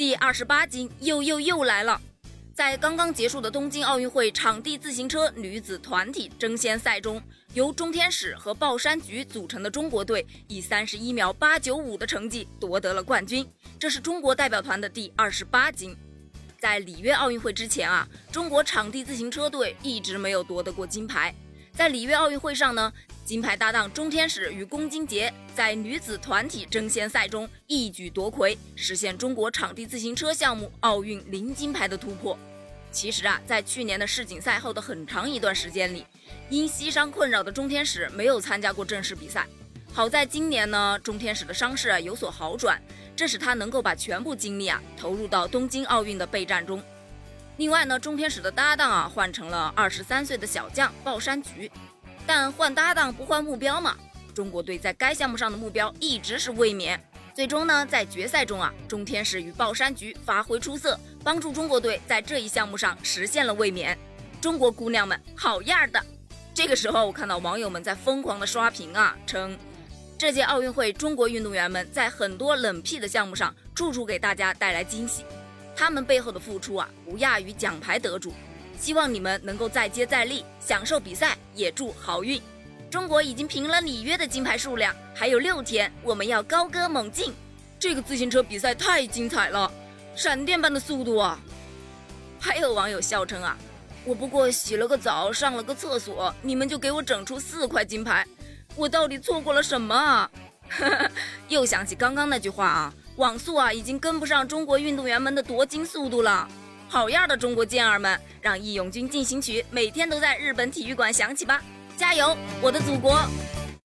第二十八金又又又来了！在刚刚结束的东京奥运会场地自行车女子团体争先赛中，由中天使和抱山菊组成的中国队以三十一秒八九五的成绩夺得了冠军，这是中国代表团的第二十八金。在里约奥运会之前啊，中国场地自行车队一直没有夺得过金牌。在里约奥运会上呢，金牌搭档钟天使与龚金杰在女子团体争先赛中一举夺魁，实现中国场地自行车项目奥运零金牌的突破。其实啊，在去年的世锦赛后的很长一段时间里，因膝伤困扰的钟天使没有参加过正式比赛。好在今年呢，钟天使的伤势啊有所好转，这使他能够把全部精力啊投入到东京奥运的备战中。另外呢，中天使的搭档啊换成了二十三岁的小将鲍山菊，但换搭档不换目标嘛，中国队在该项目上的目标一直是卫冕。最终呢，在决赛中啊，中天使与鲍山菊发挥出色，帮助中国队在这一项目上实现了卫冕。中国姑娘们好样的！这个时候，我看到网友们在疯狂的刷屏啊，称这届奥运会中国运动员们在很多冷僻的项目上处处给大家带来惊喜，他们背后的付出啊，不亚于奖牌得主。希望你们能够再接再厉，享受比赛，也祝好运。中国已经平了里约的金牌数量，还有六天，我们要高歌猛进。这个自行车比赛太精彩了，闪电般的速度啊！还有网友笑称啊，我不过洗了个澡，上了个厕所，你们就给我整出四块金牌，我到底错过了什么啊？又想起刚刚那句话啊，网速啊已经跟不上中国运动员们的夺金速度了。好样的，中国健儿们，让义勇军进行曲每天都在日本体育馆响起吧！加油，我的祖国！